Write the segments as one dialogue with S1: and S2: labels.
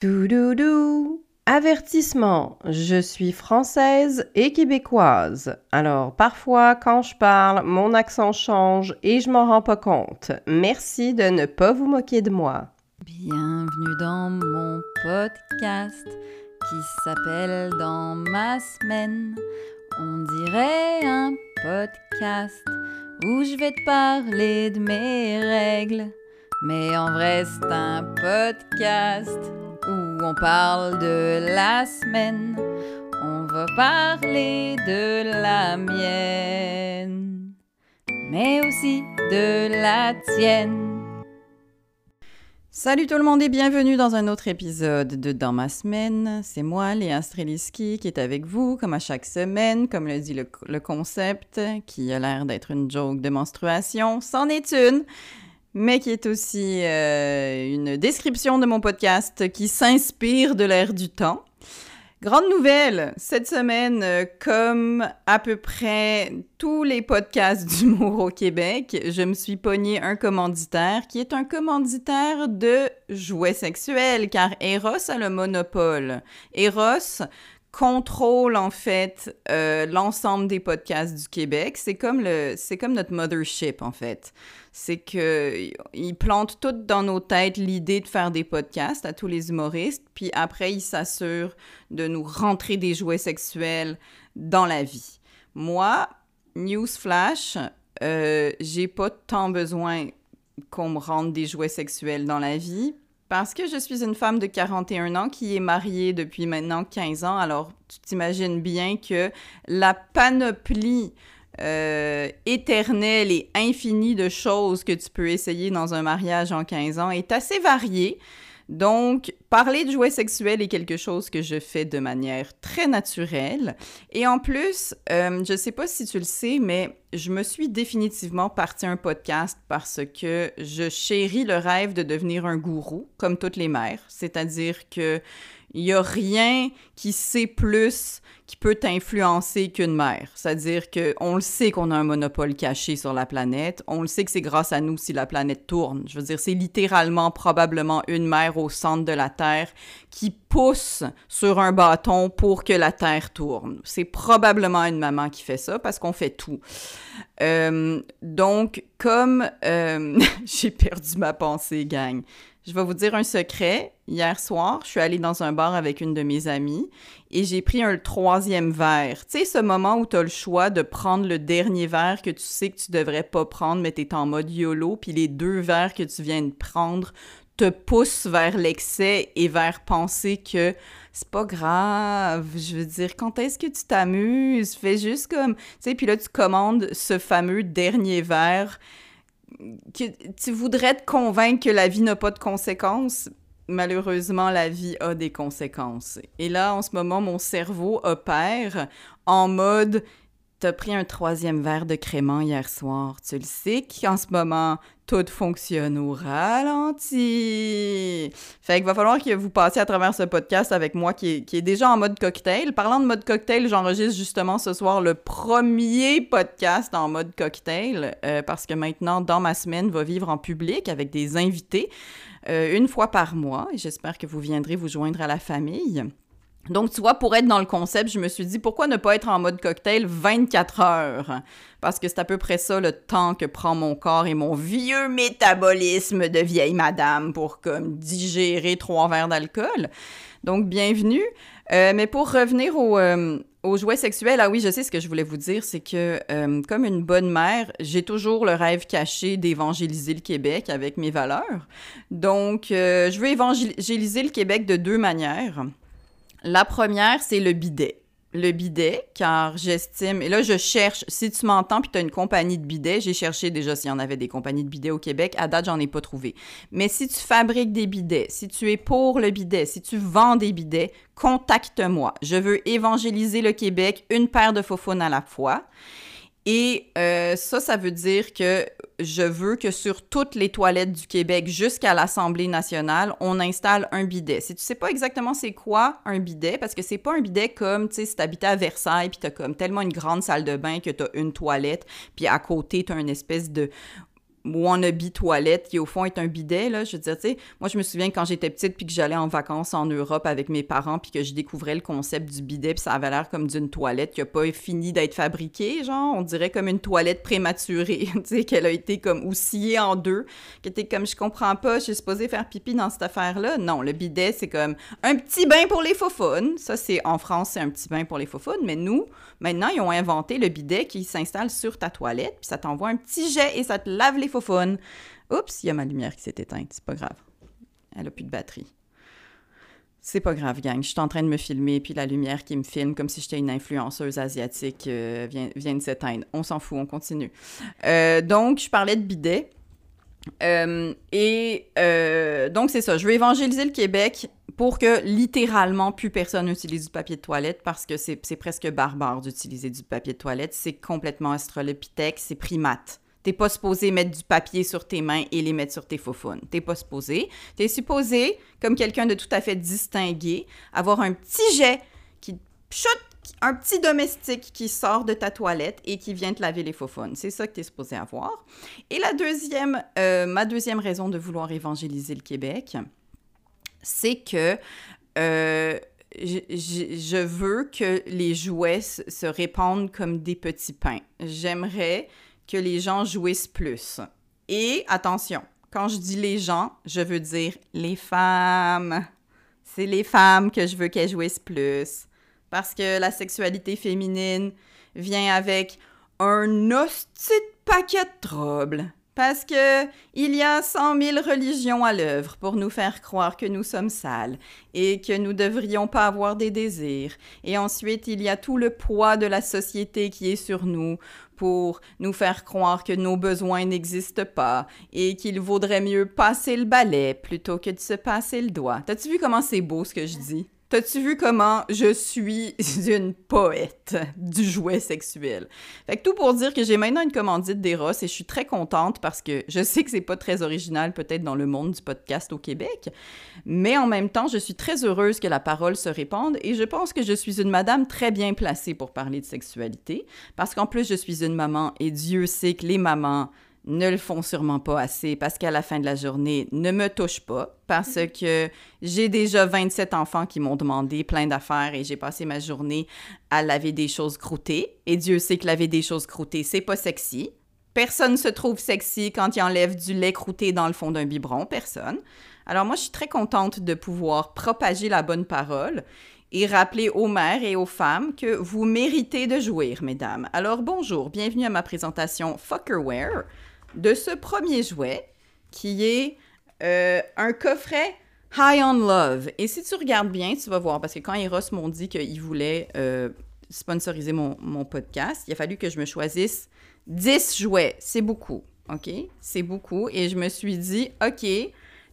S1: Doudoudou. Avertissement, je suis française et québécoise. Alors parfois quand je parle, mon accent change et je m'en rends pas compte. Merci de ne pas vous moquer de moi.
S2: Bienvenue dans mon podcast qui s'appelle Dans ma semaine. On dirait un podcast où je vais te parler de mes règles. Mais en vrai, c'est un podcast on parle de la semaine. On va parler de la mienne, mais aussi de la tienne. Salut tout le monde et bienvenue dans un autre épisode de Dans ma semaine. C'est moi, Léa Streliski, qui est avec vous, comme à chaque semaine, comme le dit le, le concept, qui a l'air d'être une joke de menstruation. C'en est une! Mais qui est aussi euh, une description de mon podcast qui s'inspire de l'ère du temps. Grande nouvelle, cette semaine, euh, comme à peu près tous les podcasts d'humour au Québec, je me suis pogné un commanditaire qui est un commanditaire de jouets sexuels, car Eros a le monopole. Eros contrôle en fait euh, l'ensemble des podcasts du Québec. C'est comme le, c'est comme notre mothership en fait c'est qu'ils plantent tout dans nos têtes l'idée de faire des podcasts à tous les humoristes, puis après, ils s'assurent de nous rentrer des jouets sexuels dans la vie. Moi, newsflash, euh, j'ai pas tant besoin qu'on me rentre des jouets sexuels dans la vie parce que je suis une femme de 41 ans qui est mariée depuis maintenant 15 ans. Alors, tu t'imagines bien que la panoplie euh, éternel et infini de choses que tu peux essayer dans un mariage en 15 ans est assez varié. Donc, parler de jouets sexuels est quelque chose que je fais de manière très naturelle. Et en plus, euh, je ne sais pas si tu le sais, mais je me suis définitivement parti un podcast parce que je chéris le rêve de devenir un gourou, comme toutes les mères. C'est-à-dire que il n'y a rien qui sait plus qui peut t'influencer qu'une mère. C'est-à-dire qu'on le sait qu'on a un monopole caché sur la planète. On le sait que c'est grâce à nous si la planète tourne. Je veux dire, c'est littéralement probablement une mère au centre de la Terre qui pousse sur un bâton pour que la Terre tourne. C'est probablement une maman qui fait ça parce qu'on fait tout. Euh, donc, comme euh, j'ai perdu ma pensée, gang. Je vais vous dire un secret. Hier soir, je suis allée dans un bar avec une de mes amies et j'ai pris un troisième verre. Tu sais, ce moment où tu as le choix de prendre le dernier verre que tu sais que tu devrais pas prendre, mais tu es en mode YOLO, puis les deux verres que tu viens de prendre te poussent vers l'excès et vers penser que c'est pas grave. Je veux dire, quand est-ce que tu t'amuses? Fais juste comme. Tu sais, puis là, tu commandes ce fameux dernier verre que tu voudrais te convaincre que la vie n'a pas de conséquences, malheureusement, la vie a des conséquences. Et là, en ce moment, mon cerveau opère en mode T'as pris un troisième verre de crément hier soir. Tu le sais qu'en ce moment, tout fonctionne au ralenti. Fait qu'il va falloir que vous passiez à travers ce podcast avec moi qui est, déjà en mode cocktail. Parlant de mode cocktail, j'enregistre justement ce soir le premier podcast en mode cocktail euh, parce que maintenant, dans ma semaine, va vivre en public avec des invités euh, une fois par mois. J'espère que vous viendrez vous joindre à la famille. Donc, tu vois, pour être dans le concept, je me suis dit, pourquoi ne pas être en mode cocktail 24 heures? Parce que c'est à peu près ça le temps que prend mon corps et mon vieux métabolisme de vieille madame pour comme digérer trois verres d'alcool. Donc, bienvenue. Euh, mais pour revenir au, euh, aux jouets sexuels, ah oui, je sais ce que je voulais vous dire, c'est que euh, comme une bonne mère, j'ai toujours le rêve caché d'évangéliser le Québec avec mes valeurs. Donc, je veux évangéliser le Québec de deux manières. La première, c'est le bidet. Le bidet, car j'estime, et là je cherche, si tu m'entends puis tu as une compagnie de bidets, j'ai cherché déjà s'il y en avait des compagnies de bidets au Québec, à date j'en ai pas trouvé. Mais si tu fabriques des bidets, si tu es pour le bidet, si tu vends des bidets, contacte-moi. Je veux évangéliser le Québec une paire de faux à la fois. Et euh, ça, ça veut dire que je veux que sur toutes les toilettes du Québec jusqu'à l'Assemblée nationale, on installe un bidet. Si tu sais pas exactement c'est quoi un bidet, parce que c'est pas un bidet comme, tu sais, si t'habitais à Versailles, puis t'as comme tellement une grande salle de bain que t'as une toilette, puis à côté, t'as une espèce de wannabe toilette qui au fond est un bidet là. Je veux dire tu sais moi je me souviens quand j'étais petite puis que j'allais en vacances en Europe avec mes parents puis que je découvrais le concept du bidet puis ça avait l'air comme d'une toilette qui a pas fini d'être fabriquée genre on dirait comme une toilette prématurée tu sais qu'elle a été comme oussillée en deux qui était comme je comprends pas je suis supposée faire pipi dans cette affaire là non le bidet c'est comme un petit bain pour les faufounes. Ça c'est en France c'est un petit bain pour les faufounes mais nous maintenant ils ont inventé le bidet qui s'installe sur ta toilette puis ça t'envoie un petit jet et ça te lave les faux Oups, il y a ma lumière qui s'est éteinte. C'est pas grave. Elle a plus de batterie. C'est pas grave, gang. Je suis en train de me filmer, puis la lumière qui me filme comme si j'étais une influenceuse asiatique euh, vient, vient, de s'éteindre. On s'en fout, on continue. Euh, donc, je parlais de bidet. Euh, et donc, c'est ça. Je veux évangéliser le Québec pour que littéralement plus personne n'utilise du papier de toilette parce que c'est presque barbare d'utiliser du papier de toilette. C'est complètement astrolopithèque, c'est primate. T'es pas supposé mettre du papier sur tes mains et les mettre sur tes faufounes. T'es pas supposé. T'es supposé, comme quelqu'un de tout à fait distingué, avoir un petit jet qui chute, un petit domestique qui sort de ta toilette et qui vient te laver les faufounes. C'est ça que t'es supposé avoir. Et la deuxième, euh, ma deuxième raison de vouloir évangéliser le Québec, c'est que euh, je, veux que les jouets se répandent comme des petits pains. J'aimerais que les gens jouissent plus. Et attention, quand je dis les gens, je veux dire les femmes. C'est les femmes que je veux qu'elles jouissent plus. Parce que la sexualité féminine vient avec un hostie paquet de troubles. Parce que il y a cent mille religions à l'œuvre pour nous faire croire que nous sommes sales et que nous devrions pas avoir des désirs. Et ensuite, il y a tout le poids de la société qui est sur nous pour nous faire croire que nos besoins n'existent pas et qu'il vaudrait mieux passer le balai plutôt que de se passer le doigt. T'as-tu vu comment c'est beau ce que je dis? T'as-tu vu comment je suis une poète du jouet sexuel? Fait que tout pour dire que j'ai maintenant une commandite d'Eros et je suis très contente parce que je sais que c'est pas très original peut-être dans le monde du podcast au Québec, mais en même temps, je suis très heureuse que la parole se répande et je pense que je suis une madame très bien placée pour parler de sexualité parce qu'en plus, je suis une maman et Dieu sait que les mamans ne le font sûrement pas assez parce qu'à la fin de la journée, ne me touche pas parce que j'ai déjà 27 enfants qui m'ont demandé plein d'affaires et j'ai passé ma journée à laver des choses croûtées. Et Dieu sait que laver des choses croûtées, c'est pas sexy. Personne se trouve sexy quand il enlève du lait croûté dans le fond d'un biberon, personne. Alors moi, je suis très contente de pouvoir propager la bonne parole et rappeler aux mères et aux femmes que vous méritez de jouir, mesdames. Alors bonjour, bienvenue à ma présentation Fuckerware de ce premier jouet qui est euh, un coffret High on Love. Et si tu regardes bien, tu vas voir, parce que quand Eros m'ont dit qu'ils voulaient euh, sponsoriser mon, podcast, il a fallu que je me choisisse 10 jouets. C'est beaucoup, OK? C'est beaucoup. Et je me suis dit, OK,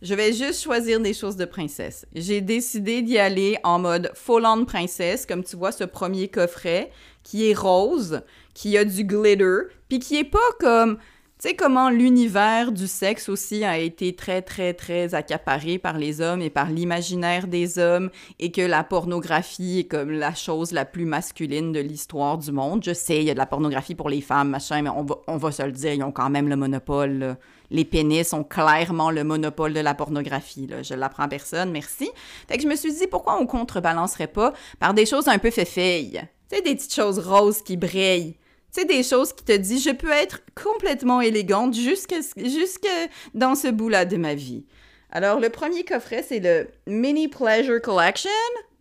S2: je vais juste choisir des choses de princesse. J'ai décidé d'y aller en mode full-on princesse, comme tu vois ce premier coffret, qui est rose, qui a du glitter, puis qui est pas comme tu sais comment l'univers du sexe aussi a été très, très, très accaparé par les hommes et par l'imaginaire des hommes et que la pornographie est comme la chose la plus masculine de l'histoire du monde? Je sais, il y a de la pornographie pour les femmes, machin, mais on va, on va se le dire, ils ont quand même le monopole. Les pénis ont clairement le monopole de la pornographie. Là. Je l'apprends personne, merci. Fait que je me suis dit, pourquoi on contrebalancerait pas par des choses un peu féfeilles? Tu sais, des petites choses roses qui brillent c'est des choses qui te disent je peux être complètement élégante jusque, jusque dans ce bout-là de ma vie. Alors, le premier coffret, c'est le Mini Pleasure Collection.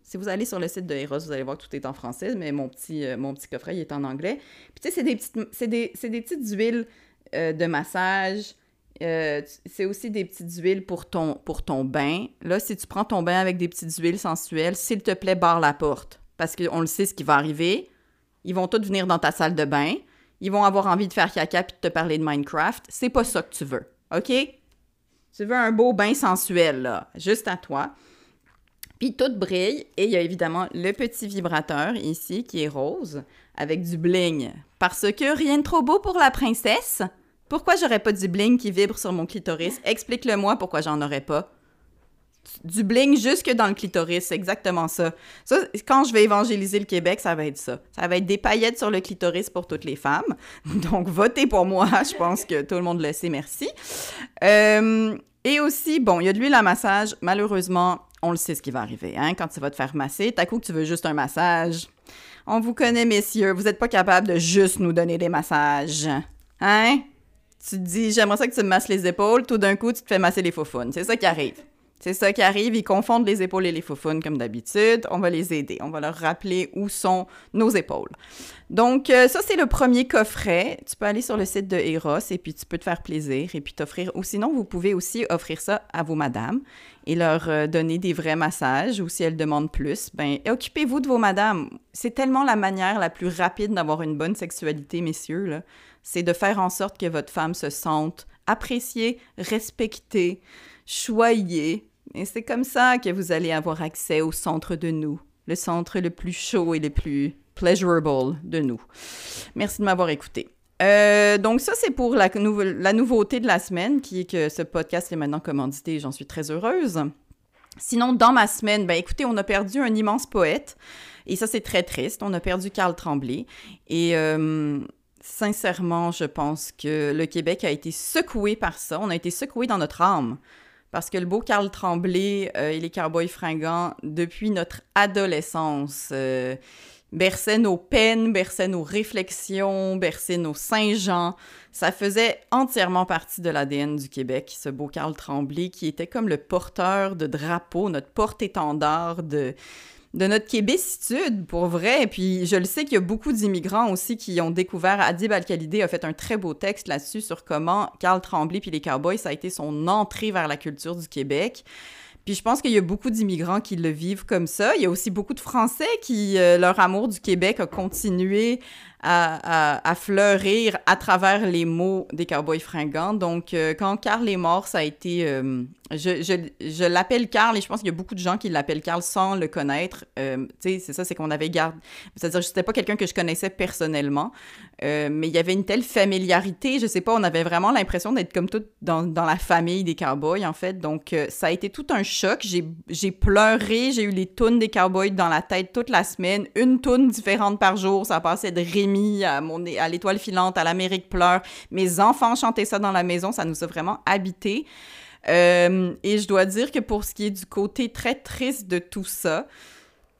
S2: Si vous allez sur le site de Eros, vous allez voir que tout est en français, mais mon petit, euh, mon petit coffret, il est en anglais. Puis, tu sais, c'est des petites, des, des, petites huiles euh, de massage. Euh, c'est aussi des petites huiles pour ton, pour ton bain. Là, si tu prends ton bain avec des petites huiles sensuelles, s'il te plaît, barre la porte. Parce qu'on le sait ce qui va arriver ils vont tous venir dans ta salle de bain. Ils vont avoir envie de faire caca puis de te parler de Minecraft. C'est pas ça que tu veux. OK? Tu veux un beau bain sensuel, là, juste à toi. Puis tout brille et il y a évidemment le petit vibrateur ici qui est rose avec du bling. Parce que rien de trop beau pour la princesse. Pourquoi j'aurais pas du bling qui vibre sur mon clitoris? Explique-le-moi pourquoi j'en aurais pas. Du bling jusque dans le clitoris, c'est exactement ça. Ça, quand je vais évangéliser le Québec, ça va être ça. Ça va être des paillettes sur le clitoris pour toutes les femmes. Donc, votez pour moi, je pense que tout le monde le sait, merci. Euh, et aussi, bon, il y a de l'huile à massage. Malheureusement, on le sait ce qui va arriver, hein, quand tu vas te faire masser. T'as coup que tu veux juste un massage. On vous connaît, messieurs, vous n'êtes pas capable de juste nous donner des massages. Hein? Tu te dis, j'aimerais ça que tu me masses les épaules, tout d'un coup, tu te fais masser les faufounes. C'est ça qui arrive. C'est ça qui arrive, ils confondent les épaules et les faufounes comme d'habitude. On va les aider, on va leur rappeler où sont nos épaules. Donc, euh, ça, c'est le premier coffret. Tu peux aller sur le site de Eros et puis tu peux te faire plaisir et puis t'offrir. Ou sinon, vous pouvez aussi offrir ça à vos madames et leur euh, donner des vrais massages ou si elles demandent plus, ben occupez-vous de vos madames. C'est tellement la manière la plus rapide d'avoir une bonne sexualité, messieurs, C'est de faire en sorte que votre femme se sente appréciée, respectée, choyée. Et c'est comme ça que vous allez avoir accès au centre de nous, le centre le plus chaud et le plus pleasurable de nous. Merci de m'avoir écouté. Euh, donc ça, c'est pour la, nouveauté de la semaine, qui est que ce podcast est maintenant commandité j'en suis très heureuse. Sinon, dans ma semaine, ben écoutez, on a perdu un immense poète et ça, c'est très triste. On a perdu Carl Tremblay et euh, sincèrement, je pense que le Québec a été secoué par ça. On a été secoué dans notre âme parce que le beau Carl Tremblay euh, et les Cowboys fringants, depuis notre adolescence, euh, berçaient nos peines, berçaient nos réflexions, berçaient nos Saint-Jean. Ça faisait entièrement partie de l'ADN du Québec, ce beau Carl Tremblay qui était comme le porteur de drapeau, notre porte-étendard de de notre québécitude, pour vrai. Puis, je le sais qu'il y a beaucoup d'immigrants aussi qui ont découvert. Adib Al-Khalidé a fait un très beau texte là-dessus sur comment Carl Tremblay puis les Cowboys, ça a été son entrée vers la culture du Québec. Puis je pense qu'il y a beaucoup d'immigrants qui le vivent comme ça. Il y a aussi beaucoup de Français qui, euh, leur amour du Québec a continué à, fleurir à travers les mots des cowboys fringants. Donc, euh, quand Carl est mort, ça a été... Euh, je, je, je l'appelle Carl et je pense qu'il y a beaucoup de gens qui l'appellent Carl sans le connaître. Euh, tu sais, c'est ça, c'est qu'on avait gardé... C'est-à-dire, c'était pas quelqu'un que je connaissais personnellement, mais il y avait une telle familiarité, je sais pas, on avait vraiment l'impression d'être comme tout dans, dans, la famille des cowboys, en fait. Donc, ça a été tout un choc. J'ai pleuré, j'ai eu les tunes des cowboys dans la tête toute la semaine, une tune différente par jour, ça passait de Rémi à, mon, à l'étoile filante, à l'Amérique pleure. Mes enfants chantaient ça dans la maison, ça nous a vraiment habité. Euh, et je dois dire que pour ce qui est du côté très triste de tout ça,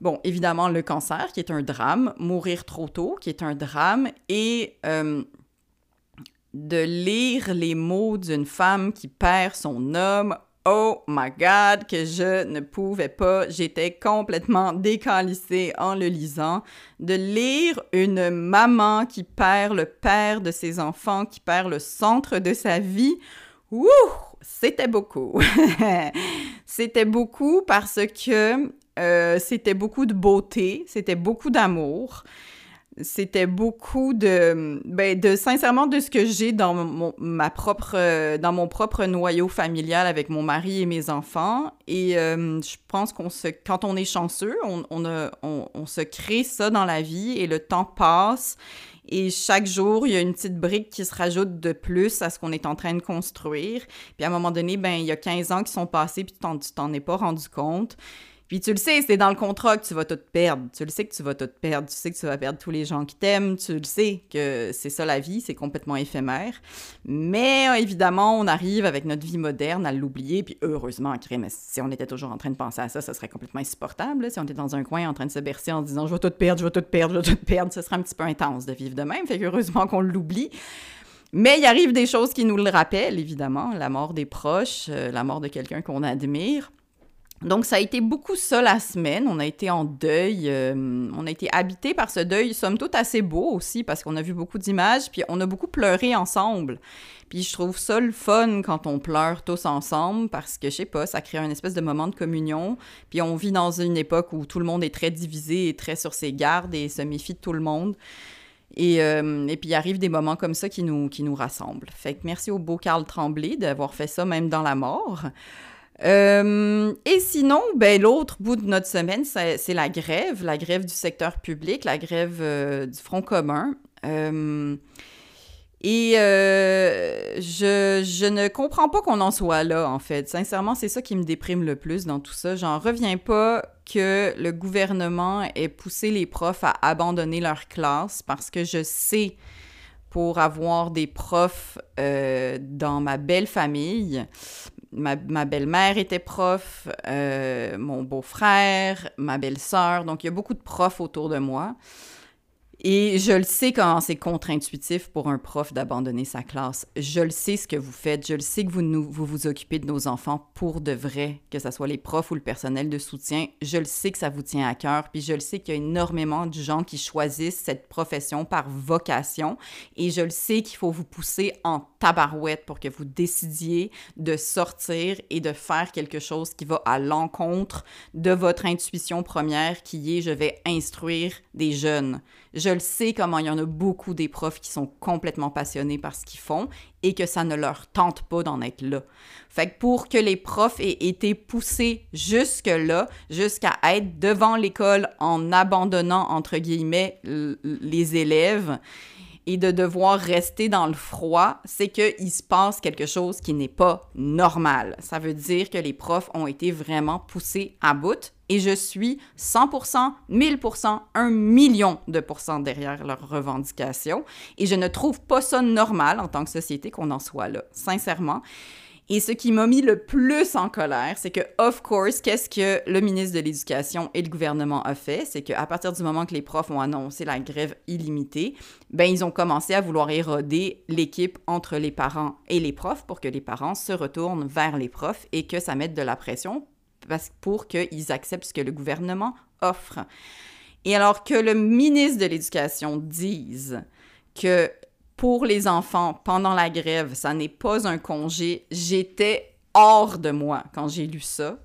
S2: bon, évidemment, le cancer, qui est un drame, mourir trop tôt, qui est un drame, et euh, de lire les mots d'une femme qui perd son homme Oh my God, que je ne pouvais pas. J'étais complètement décalissée en le lisant. De lire une maman qui perd le père de ses enfants, qui perd le centre de sa vie. Ouh, c'était beaucoup. c'était beaucoup parce que euh, c'était beaucoup de beauté, c'était beaucoup d'amour c'était beaucoup de, ben, de sincèrement de ce que j'ai dans mon, ma propre, dans mon propre noyau familial avec mon mari et mes enfants. Et euh, je pense qu'on se, quand on est chanceux, on, on, a, on, on, se crée ça dans la vie et le temps passe. Et chaque jour, il y a une petite brique qui se rajoute de plus à ce qu'on est en train de construire. Puis à un moment donné, ben, il y a 15 ans qui sont passés, puis tu t'en es pas rendu compte. Puis tu le sais, c'est dans le contrat que tu vas tout perdre. Tu le sais que tu vas tout perdre. Tu sais que tu vas perdre tous les gens qui t'aiment. Tu le sais que c'est ça la vie, c'est complètement éphémère. Mais euh, évidemment, on arrive avec notre vie moderne à l'oublier. Puis heureusement, mais si on était toujours en train de penser à ça, ça serait complètement insupportable. Si on était dans un coin en train de se bercer en disant je vais tout perdre, je vais tout perdre, je vais tout perdre, ce serait un petit peu intense de vivre de même. Fait heureusement qu'on l'oublie. Mais il arrive des choses qui nous le rappellent, évidemment. La mort des proches, euh, la mort de quelqu'un qu'on admire. Donc, ça a été beaucoup ça la semaine. On a été en deuil. Euh, on a été habité par ce deuil, somme toute assez beau aussi, parce qu'on a vu beaucoup d'images, puis on a beaucoup pleuré ensemble. Puis je trouve ça le fun quand on pleure tous ensemble, parce que, je sais pas, ça crée un espèce de moment de communion. Puis on vit dans une époque où tout le monde est très divisé et très sur ses gardes et se méfie de tout le monde. Et, euh, et, puis, il arrive des moments comme ça qui nous, qui nous rassemblent. Fait que merci au beau Carl Tremblay d'avoir fait ça même dans la mort. Euh, et sinon, ben, l'autre bout de notre semaine, c'est la grève, la grève du secteur public, la grève euh, du Front commun. Euh, Et je, je, ne comprends pas qu'on en soit là, en fait. Sincèrement, c'est ça qui me déprime le plus dans tout ça. J'en reviens pas que le gouvernement ait poussé les profs à abandonner leur classe parce que je sais, pour avoir des profs dans ma belle famille, ma, belle-mère était prof, euh, mon beau-frère, ma belle-sœur, donc il y a beaucoup de profs autour de moi. Et je le sais comment c'est contre-intuitif pour un prof d'abandonner sa classe. Je le sais ce que vous faites. Je le sais que vous vous occupez de nos enfants pour de vrai, que ce soit les profs ou le personnel de soutien. Je le sais que ça vous tient à cœur. Puis je le sais qu'il y a énormément de gens qui choisissent cette profession par vocation. Et je le sais qu'il faut vous pousser en tabarouette pour que vous décidiez de sortir et de faire quelque chose qui va à l'encontre de votre intuition première qui est je vais instruire des jeunes. Je le sais comment il y en a beaucoup des profs qui sont complètement passionnés par ce qu'ils font et que ça ne leur tente pas d'en être là. Fait que pour que les profs aient été poussés jusque-là, jusqu'à être devant l'école en abandonnant, entre guillemets, les élèves, et de devoir rester dans le froid, c'est qu'il se passe quelque chose qui n'est pas normal. Ça veut dire que les profs ont été vraiment poussés à bout et je suis 100%, 1000%, 1 million de pourcents derrière leurs revendications et je ne trouve pas ça normal en tant que société qu'on en soit là, sincèrement. Et ce qui m'a mis le plus en colère, c'est que, of course, qu'est-ce que le ministre de l'Éducation et le gouvernement a fait? C'est qu'à partir du moment que les profs ont annoncé la grève illimitée, ben, ils ont commencé à vouloir éroder l'équipe entre les parents et les profs pour que les parents se retournent vers les profs et que ça mette de la pression pour qu'ils acceptent ce que le gouvernement offre. Et alors que le ministre de l'Éducation dise que pour les enfants pendant la grève, ça n'est pas un congé, j'étais hors de moi quand j'ai lu ça.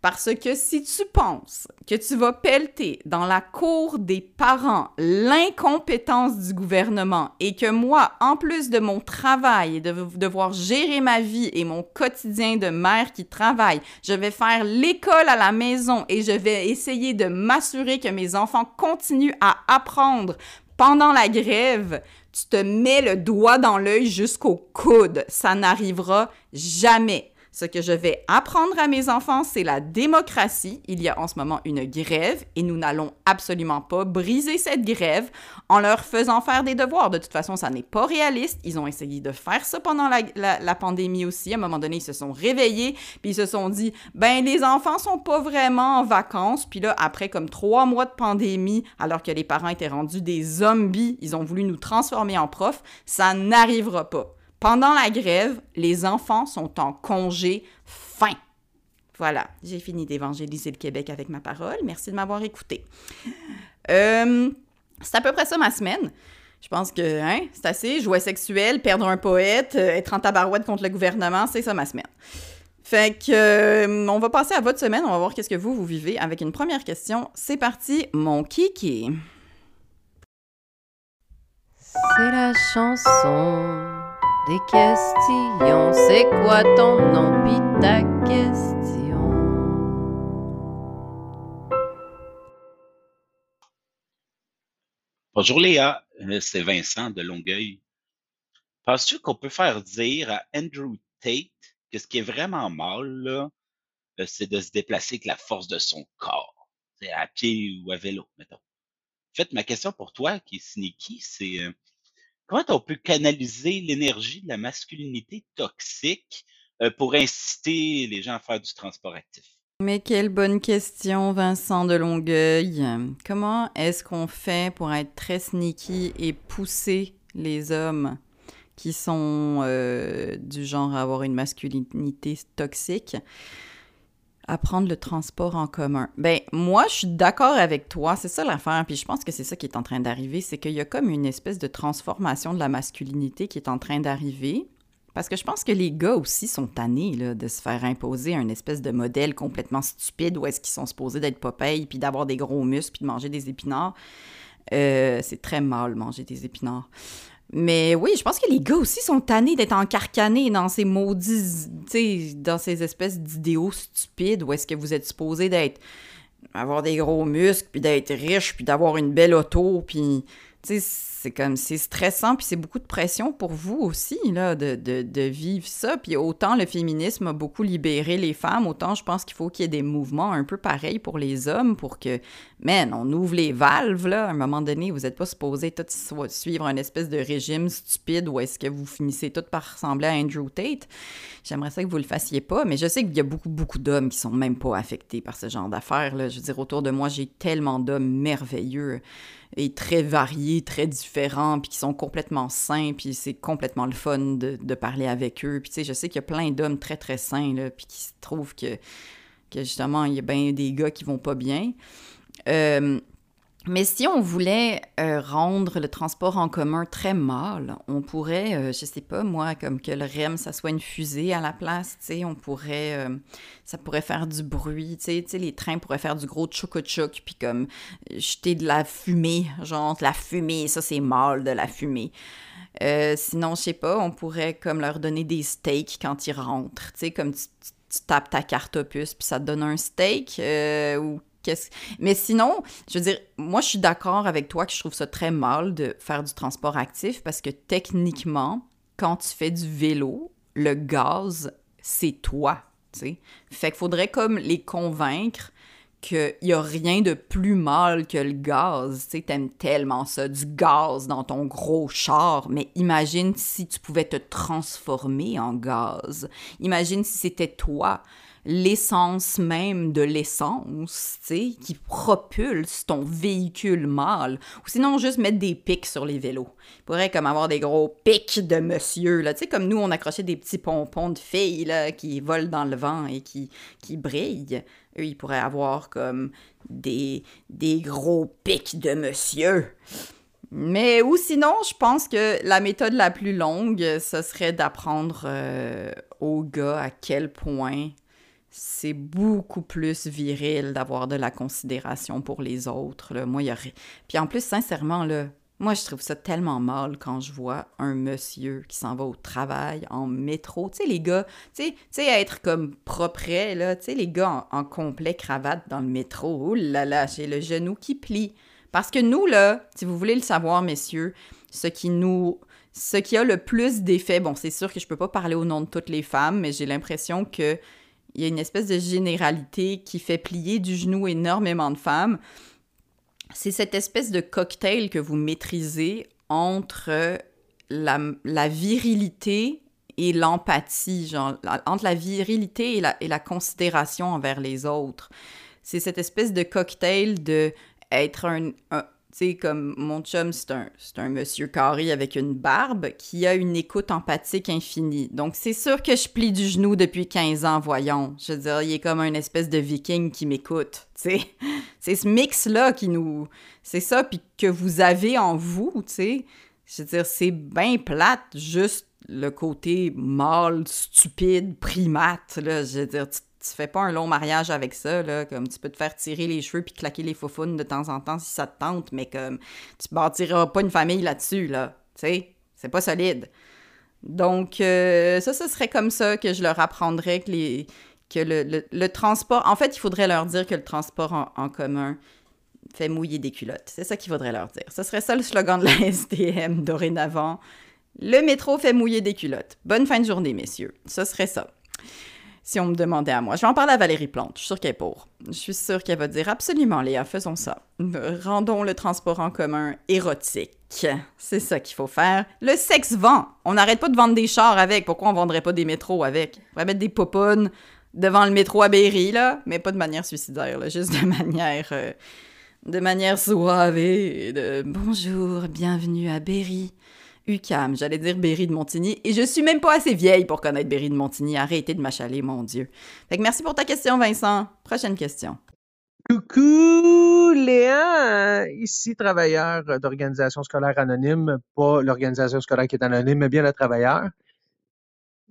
S2: Parce que si tu penses que tu vas pelleter dans la cour des parents l'incompétence du gouvernement et que moi, en plus de mon travail et de devoir gérer ma vie et mon quotidien de mère qui travaille, je vais faire l'école à la maison et je vais essayer de m'assurer que mes enfants continuent à apprendre pendant la grève, tu te mets le doigt dans l'œil jusqu'au coude. Ça n'arrivera jamais. Ce que je vais apprendre à mes enfants, c'est la démocratie. Il y a en ce moment une grève et nous n'allons absolument pas briser cette grève en leur faisant faire des devoirs. De toute façon, ça n'est pas réaliste. Ils ont essayé de faire ça pendant la, pandémie aussi. À un moment donné, ils se sont réveillés puis ils se sont dit, ben les enfants sont pas vraiment en vacances. Puis là, après comme trois mois de pandémie, alors que les parents étaient rendus des zombies, ils ont voulu nous transformer en profs. Ça n'arrivera pas. Pendant la grève, les enfants sont en congé fin. Voilà, j'ai fini d'évangéliser le Québec avec ma parole. Merci de m'avoir écouté. Euh, c'est à peu près ça ma semaine. Je pense que hein, c'est assez. Jouet sexuel, perdre un poète, euh, être en tabarouette contre le gouvernement, c'est ça ma semaine. Fait que euh, on va passer à votre semaine. On va voir qu'est-ce que vous, vous vivez avec une première question. C'est parti, mon kiki.
S1: C'est la chanson des questions. C'est quoi ton nom? Pis ta question?
S3: Bonjour Léa, euh, c'est Vincent de Longueuil. Penses-tu qu'on peut faire dire à Andrew Tate que ce qui est vraiment mal, euh, c'est de se déplacer avec la force de son corps, c'est à pied ou à vélo, mettons. En fait, ma question pour toi, qui est c'est euh, comment on peut canaliser l'énergie de la masculinité toxique euh, pour inciter les gens à faire du transport actif?
S2: Mais quelle bonne question, Vincent de Longueuil. Comment est-ce qu'on fait pour être très sneaky et pousser les hommes qui sont euh, du genre à avoir une masculinité toxique? À prendre le transport en commun. Ben moi, je suis d'accord avec toi, c'est ça l'affaire, puis je pense que c'est ça qui est en train d'arriver, c'est qu'il y a comme une espèce de transformation de la masculinité qui est en train d'arriver. Parce que je pense que les gars aussi sont tannés de se faire imposer un espèce de modèle complètement stupide où est-ce qu'ils sont supposés d'être popeyes, puis d'avoir des gros muscles, puis de manger des épinards. Euh, c'est très mal manger des épinards. Mais oui, je pense que les gars aussi sont tannés d'être encarcanés dans ces maudits, tu sais, dans ces espèces d'idéaux stupides où est-ce que vous êtes supposé d'être, avoir des gros muscles, puis d'être riche, puis d'avoir une belle auto, puis c'est comme, c'est stressant, puis c'est beaucoup de pression pour vous aussi, là, de, de, vivre ça. Puis autant le féminisme a beaucoup libéré les femmes, autant je pense qu'il faut qu'il y ait des mouvements un peu pareils pour les hommes, pour que, man, on ouvre les valves, là. À un moment donné, vous n'êtes pas supposé tout suivre un espèce de régime stupide où est-ce que vous finissez tout par ressembler à Andrew Tate. J'aimerais ça que vous le fassiez pas, mais je sais qu'il y a beaucoup, beaucoup d'hommes qui sont même pas affectés par ce genre d'affaires, là. Je veux dire, autour de moi, j'ai tellement d'hommes merveilleux et très variés, très différents, puis qui sont complètement sains, puis c'est complètement le fun de, parler avec eux. Puis tu sais, je sais qu'il y a plein d'hommes très, très sains, là, puis qui trouvent que, que justement, il y a bien des gars qui vont pas bien. Euh, mais si on voulait euh, rendre le transport en commun très mâle, on pourrait, euh, je sais pas moi, comme que le REM, ça soit une fusée à la place, tu sais, on pourrait, euh, ça pourrait faire du bruit, tu sais, les trains pourraient faire du gros tchouk puis comme jeter de la fumée, genre la fumée, ça c'est mâle de la fumée. sinon, je sais pas, on pourrait comme leur donner des steaks quand ils rentrent, tu sais, comme tu, tu, tapes ta carte opus puis ça te donne un steak, ou mais sinon, je veux dire, moi, je suis d'accord avec toi que je trouve ça très mal de faire du transport actif parce que techniquement, quand tu fais du vélo, le gaz, c'est toi, tu sais. Fait qu'il faudrait comme les convaincre qu'il n'y a rien de plus mal que le gaz. Tu sais, t'aimes tellement ça, du gaz dans ton gros char, mais imagine si tu pouvais te transformer en gaz. Imagine si c'était toi l'essence même de l'essence, tu sais, qui propulse ton véhicule mâle. Ou sinon, juste mettre des pics sur les vélos. Il pourrait comme avoir des gros pics de monsieur, là. Tu sais, comme nous, on accrochait des petits pompons de filles, là, qui volent dans le vent et qui, qui brillent. Eux, ils pourraient avoir comme des, des gros pics de monsieur. Mais ou sinon, je pense que la méthode la plus longue, ce serait d'apprendre euh, aux gars à quel point c'est beaucoup plus viril d'avoir de la considération pour les autres. Là. Moi, y a... Puis en plus, sincèrement, là, moi, je trouve ça tellement mal quand je vois un monsieur qui s'en va au travail en métro. Tu sais, les gars, tu sais, être comme propre, là, tu sais, les gars en, complet cravate dans le métro. Oh là là, j'ai le genou qui plie. Parce que nous, là, si vous voulez le savoir, messieurs, ce qui nous... Ce qui a le plus d'effet, bon, c'est sûr que je peux pas parler au nom de toutes les femmes, mais j'ai l'impression que il y a une espèce de généralité qui fait plier du genou énormément de femmes. C'est cette espèce de cocktail que vous maîtrisez entre la, la virilité et l'empathie, genre entre la virilité et la, et la considération envers les autres. C'est cette espèce de cocktail de être un, tu sais, comme mon chum, c'est un, monsieur carré avec une barbe qui a une écoute empathique infinie. Donc, c'est sûr que je plie du genou depuis 15 ans, voyons. Je veux dire, il est comme un espèce de viking qui m'écoute, tu sais. C'est ce mix-là qui nous... C'est ça, puis que vous avez en vous, tu sais. Je veux dire, c'est bien plate, juste le côté mâle, stupide, primate, là. Je veux dire, tu fais pas un long mariage avec ça, là, comme tu peux te faire tirer les cheveux puis claquer les faufounes de temps en temps si ça te tente, mais comme tu bâtiras pas une famille là-dessus, là, tu sais, c'est pas solide. Donc, euh, ça, ce serait comme ça que je leur apprendrais que, les, que le, le, transport... En fait, il faudrait leur dire que le transport en, en commun fait mouiller des culottes. C'est ça qu'il faudrait leur dire. Ce serait ça le slogan de la SDM dorénavant. Le métro fait mouiller des culottes. Bonne fin de journée, messieurs. Ce serait ça si on me demandait à moi. Je vais en parler à Valérie Plante, je suis sûre qu'elle est pour. Je suis sûre qu'elle va dire absolument, Léa, faisons ça. Rendons le transport en commun érotique. C'est ça qu'il faut faire. Le sexe vend. On n'arrête pas de vendre des chars avec. Pourquoi on vendrait pas des métros avec? On pourrait mettre des poponnes devant le métro à Berry, là, mais pas de manière suicidaire, là, juste de manière... Euh, de manière suave de bonjour, bienvenue à Berry. UCAM, j'allais dire Berry de Montigny, et je suis même pas assez vieille pour connaître Berry de Montigny. Arrêtez de m'achaler, mon Dieu. Fait que merci pour ta question, Vincent. Prochaine question.
S4: Coucou Léa, ici travailleur d'organisation scolaire anonyme, pas l'organisation scolaire qui est anonyme, mais bien le travailleur.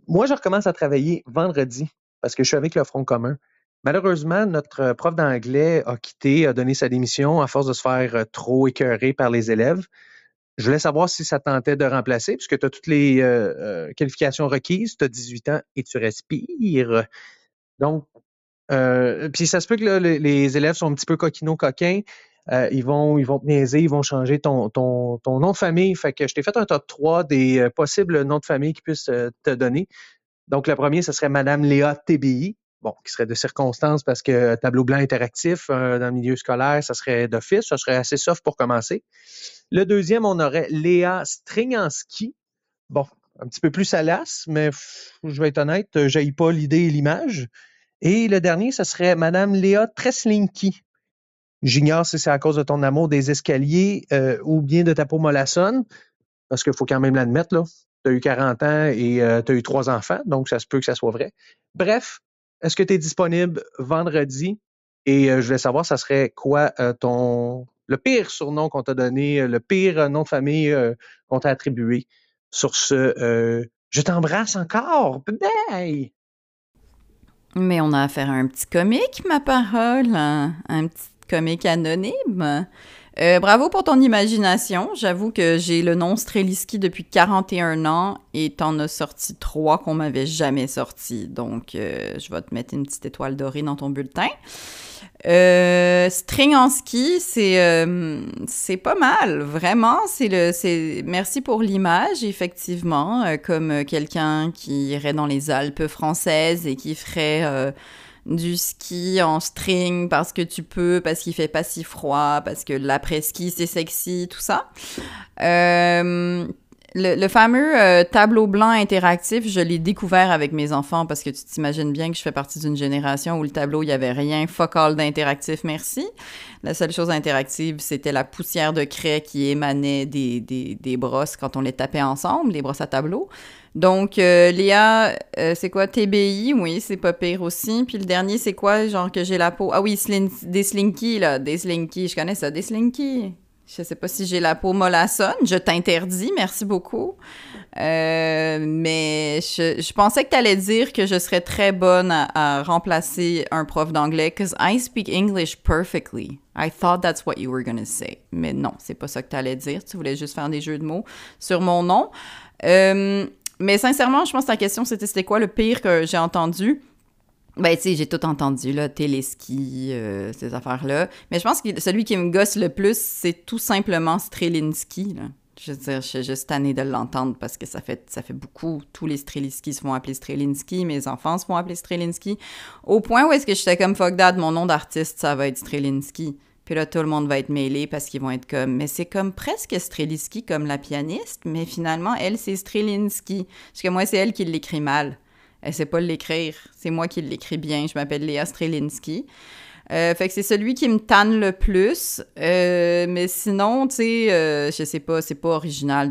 S4: Moi, je recommence à travailler vendredi parce que je suis avec le Front commun. Malheureusement, notre prof d'anglais a quitté, a donné sa démission à force de se faire trop écœurer par les élèves. Je voulais savoir si ça tentait de remplacer, puisque tu as toutes les euh, euh, qualifications requises, tu as 18 ans et tu respires. Donc, euh, puis ça se peut que les élèves sont un petit peu coquino coquins. euh, ils vont ils vont te niaiser, ils vont changer ton, nom de famille. Fait que je t'ai fait un top 3 des euh, possibles noms de famille qu'ils puissent te donner. Donc, le premier, ce serait Madame Léa TBI, bon, qui serait de circonstance parce que tableau blanc interactif dans le milieu scolaire, ça serait d'office, ça serait assez soft pour commencer. Le deuxième, on aurait Léa Stringanski. Bon, un petit peu plus salace, mais je vais être honnête, j'ai pas l'idée et l'image. Et le dernier, ce serait Madame Léa Treslinki. J'ignore si c'est à cause de ton amour des escaliers euh, ou bien de ta peau mollassonne, parce qu'il faut quand même l'admettre, là. Tu as eu 40 ans et euh, tu as eu trois enfants, donc ça se peut que ça soit vrai. Bref, est-ce que tu es disponible vendredi? Et euh, je voulais savoir, ça serait quoi ton le pire surnom qu'on t'a donné, le pire nom de famille qu'on t'a attribué. Sur ce, je t'embrasse encore. Bye!
S2: Mais on a affaire à un petit comique, ma parole. Un, petit comique anonyme. Euh, bravo pour ton imagination. J'avoue que j'ai le nom Streliski depuis 41 ans et t'en as sorti trois qu'on m'avait jamais sorti. Donc, euh, je vais te mettre une petite étoile dorée dans ton bulletin. Euh, string en ski, c'est euh, pas mal, vraiment. C'est le c'est merci pour l'image, effectivement, comme quelqu'un qui irait dans les Alpes françaises et qui ferait du ski en string parce que tu peux, parce qu'il fait pas si froid, parce que l'après-ski c'est sexy, tout ça. Le, fameux euh, tableau blanc interactif, je l'ai découvert avec mes enfants parce que tu t'imagines bien que je fais partie d'une génération où le tableau, il n'y avait rien focal d'interactif, merci. La seule chose interactive, c'était la poussière de craie qui émanait des, des, brosses quand on les tapait ensemble, les brosses à tableau. Donc, euh, Léa, euh, c'est quoi? TBI? Oui, c'est pas pire aussi. Puis le dernier, c'est quoi? Genre que j'ai la peau. Ah oui, des slinky, là. Des slinky. Je connais ça, des slinky. Je sais pas si j'ai la peau mollassonne. Je t'interdis, merci beaucoup. Euh, mais je, pensais que tu allais dire que je serais très bonne à, remplacer un prof d'anglais, because I speak English perfectly. I thought that's what you were to say. Mais non, c'est pas ça que tu allais dire. Tu voulais juste faire des jeux de mots sur mon nom. Euh, mais sincèrement, je pense que ta question, c'était c'était quoi le pire que j'ai entendu? Ben, tu sais, j'ai tout entendu, là, téléski, euh, ces affaires-là. Mais je pense que celui qui me gosse le plus, c'est tout simplement Strelinski, là. Je veux dire, je suis juste tannée de l'entendre parce que ça fait, ça fait beaucoup. Tous les Strelinski se font appeler Strelinski, mes enfants se font appeler Strelinski. Au point où est-ce que j'étais comme fuck dad, mon nom d'artiste, ça va être Strelinski. Puis là, tout le monde va être mêlé parce qu'ils vont être comme, mais c'est comme presque Strelinski comme la pianiste, mais finalement, elle, c'est Strelinski. Parce que moi, c'est elle qui l'écrit mal. Elle sait pas l'écrire. C'est moi qui l'écris bien. Je m'appelle Léa Strelinski. Euh, fait que c'est celui qui me tanne le plus. Euh, mais sinon, tu sais, euh, je sais pas, c'est pas original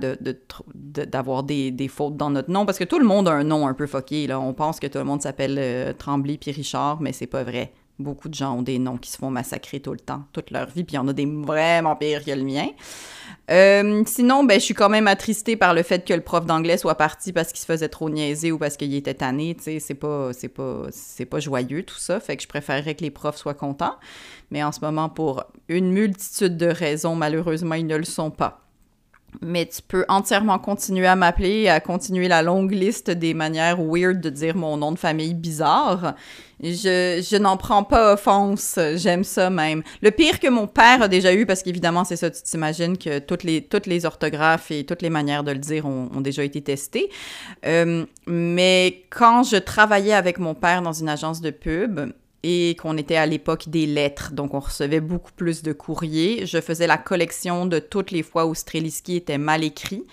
S2: d'avoir de, des, fautes dans notre nom parce que tout le monde a un nom un peu fucké. Là. On pense que tout le monde s'appelle Tremblay puis Richard, mais c'est pas vrai. Beaucoup de gens ont des noms qui se font massacrer tout le temps, toute leur vie, puis il y en a des vraiment pires que le mien. Euh, sinon, ben, je suis quand même attristée par le fait que le prof d'anglais soit parti parce qu'il se faisait trop niaiser ou parce qu'il était tanné. C'est pas, pas, pas joyeux tout ça. Fait que je préférerais que les profs soient contents. Mais en ce moment, pour une multitude de raisons, malheureusement, ils ne le sont pas. Mais tu peux entièrement continuer à m'appeler, à continuer la longue liste des manières weird de dire mon nom de famille bizarre. Je, je n'en prends pas offense, j'aime ça même. Le pire que mon père a déjà eu, parce qu'évidemment, c'est ça, tu t'imagines que toutes les, toutes les orthographes et toutes les manières de le dire ont, ont déjà été testées. Euh, mais quand je travaillais avec mon père dans une agence de pub, et qu'on était à l'époque des lettres, donc on recevait beaucoup plus de courriers. Je faisais la collection de toutes les fois où Streliski était mal écrit.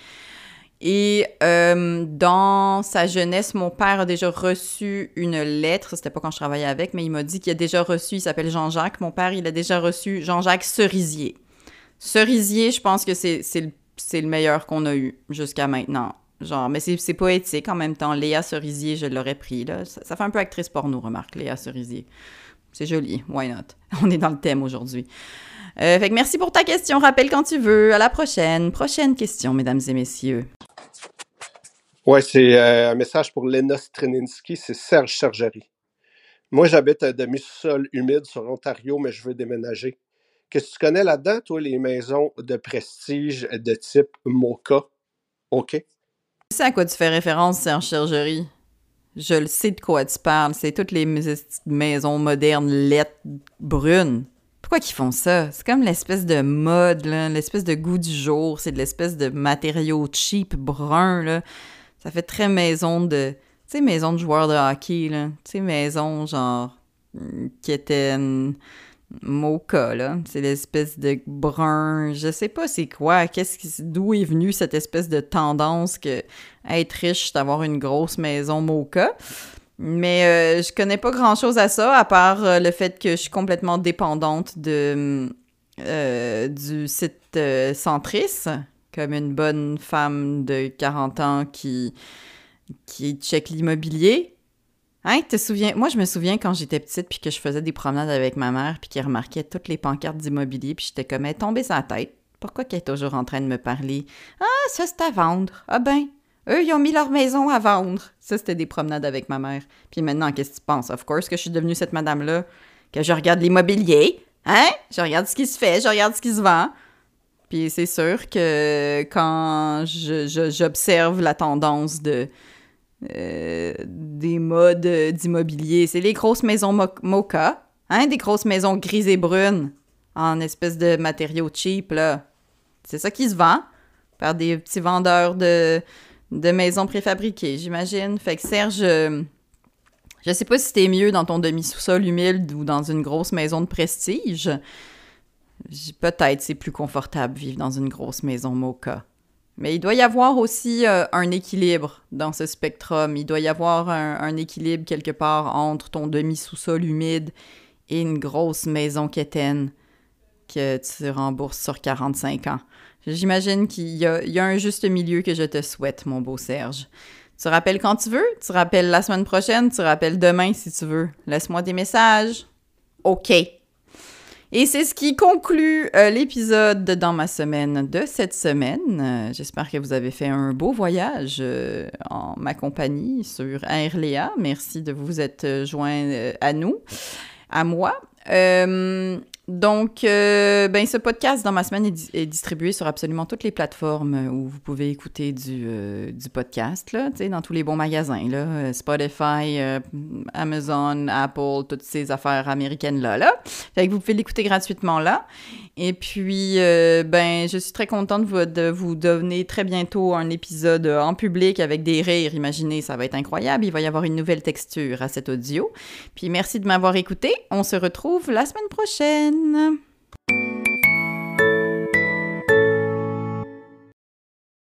S2: Et euh, dans sa jeunesse, mon père a déjà reçu une lettre. C'était pas quand je travaillais avec, mais il m'a dit qu'il a déjà reçu. Il s'appelle Jean-Jacques. Mon père, il a déjà reçu Jean-Jacques Cerisier. Cerisier, je pense que c'est le, le meilleur qu'on a eu jusqu'à maintenant. Genre, mais c'est poétique en même temps. Léa Cerisier, je l'aurais pris. Ça, fait un peu actrice porno, remarque, Léa Cerisier. C'est joli, why not? On est dans le thème aujourd'hui. Euh, fait que merci pour ta question. Rappelle quand tu veux. À la prochaine. Prochaine question, mesdames et messieurs.
S5: Ouais, c'est euh, un message pour Lena Streninski. C'est Serge Sergerie. Moi, j'habite à demi-sol humide sur Ontario, mais je veux déménager. Qu'est-ce que tu connais là-dedans, toi, les maisons de prestige de type Mocha? OK?
S2: Tu sais à quoi tu fais référence, Serge Chergerie? Je le sais de quoi tu parles. C'est toutes les maisons modernes, lettres, brunes. Pourquoi qu'ils font ça? C'est comme l'espèce de mode, l'espèce de goût du jour. C'est de l'espèce de matériau cheap, brun, là. Ça fait très maison de... Tu sais, maison de joueurs de hockey, là. Tu sais, maison, genre, mm, qui était une mocha, là. C'est l'espèce de brun... Je sais pas c'est quoi. Qu'est-ce qui... D'où est venue cette espèce de tendance que être riche, d'avoir une grosse maison mocha? Mais euh, je connais pas grand chose à ça, à part euh, le fait que je suis complètement dépendante de, euh, du site Centris, comme une bonne femme de 40 ans qui, qui check l'immobilier. Hein, te souviens? Moi, je me souviens quand j'étais petite, puis que je faisais des promenades avec ma mère, puis qu'elle remarquait toutes les pancartes d'immobilier, puis j'étais comme, elle tombée sa tête. Pourquoi qu'elle est toujours en train de me parler? Ah, ça, c'est à vendre. Ah ben, eux, ils ont mis leur maison à vendre. Ça, c'était des promenades avec ma mère. Puis maintenant, qu'est-ce que tu penses? Of course que je suis devenue cette madame-là, que je regarde l'immobilier. Hein? Je regarde ce qui se fait, je regarde ce qui se vend. Puis c'est sûr que quand j'observe la tendance de euh, des modes d'immobilier, c'est les grosses maisons mo- mocha, hein? Des grosses maisons grises et brunes en espèce de matériaux cheap, là. C'est ça qui se vend par des petits vendeurs de, maisons préfabriquées, j'imagine. Fait que Serge, euh, je sais pas si c'était mieux dans ton demi-sous-sol humide ou dans une grosse maison de prestige. Peut-être c'est plus confortable vivre dans une grosse maison mocha. Mais il doit y avoir aussi euh, un équilibre dans ce spectrum. Il doit y avoir un, équilibre quelque part entre ton demi-sous-sol humide et une grosse maison quétaine que tu rembourses sur 45 ans. J'imagine qu'il y y a un juste milieu que je te souhaite, mon beau Serge. Tu rappelles quand tu veux, tu rappelles la semaine prochaine, tu rappelles demain si tu veux. Laisse-moi des messages. OK. Et c'est ce qui conclut euh, l'épisode de Dans ma semaine de cette semaine. Euh, J'espère que vous avez fait un beau voyage euh, en ma compagnie sur Air Léa. Merci de vous être joint à nous, à moi. Donc, euh, ben, ce podcast dans ma semaine est, di- est distribué sur absolument toutes les plateformes euh, où vous pouvez écouter du, euh, du podcast, là, dans tous les bons magasins, là, Spotify, Amazon, Apple, toutes ces affaires américaines-là, là. Que vous pouvez l'écouter gratuitement là. Et puis, euh, ben, je suis très contente de vous, de vous donner très bientôt un épisode en public avec des rires. Imaginez, ça va être incroyable. Il va y avoir une nouvelle texture à cet audio. Puis merci de m'avoir écouté. On se retrouve la semaine prochaine.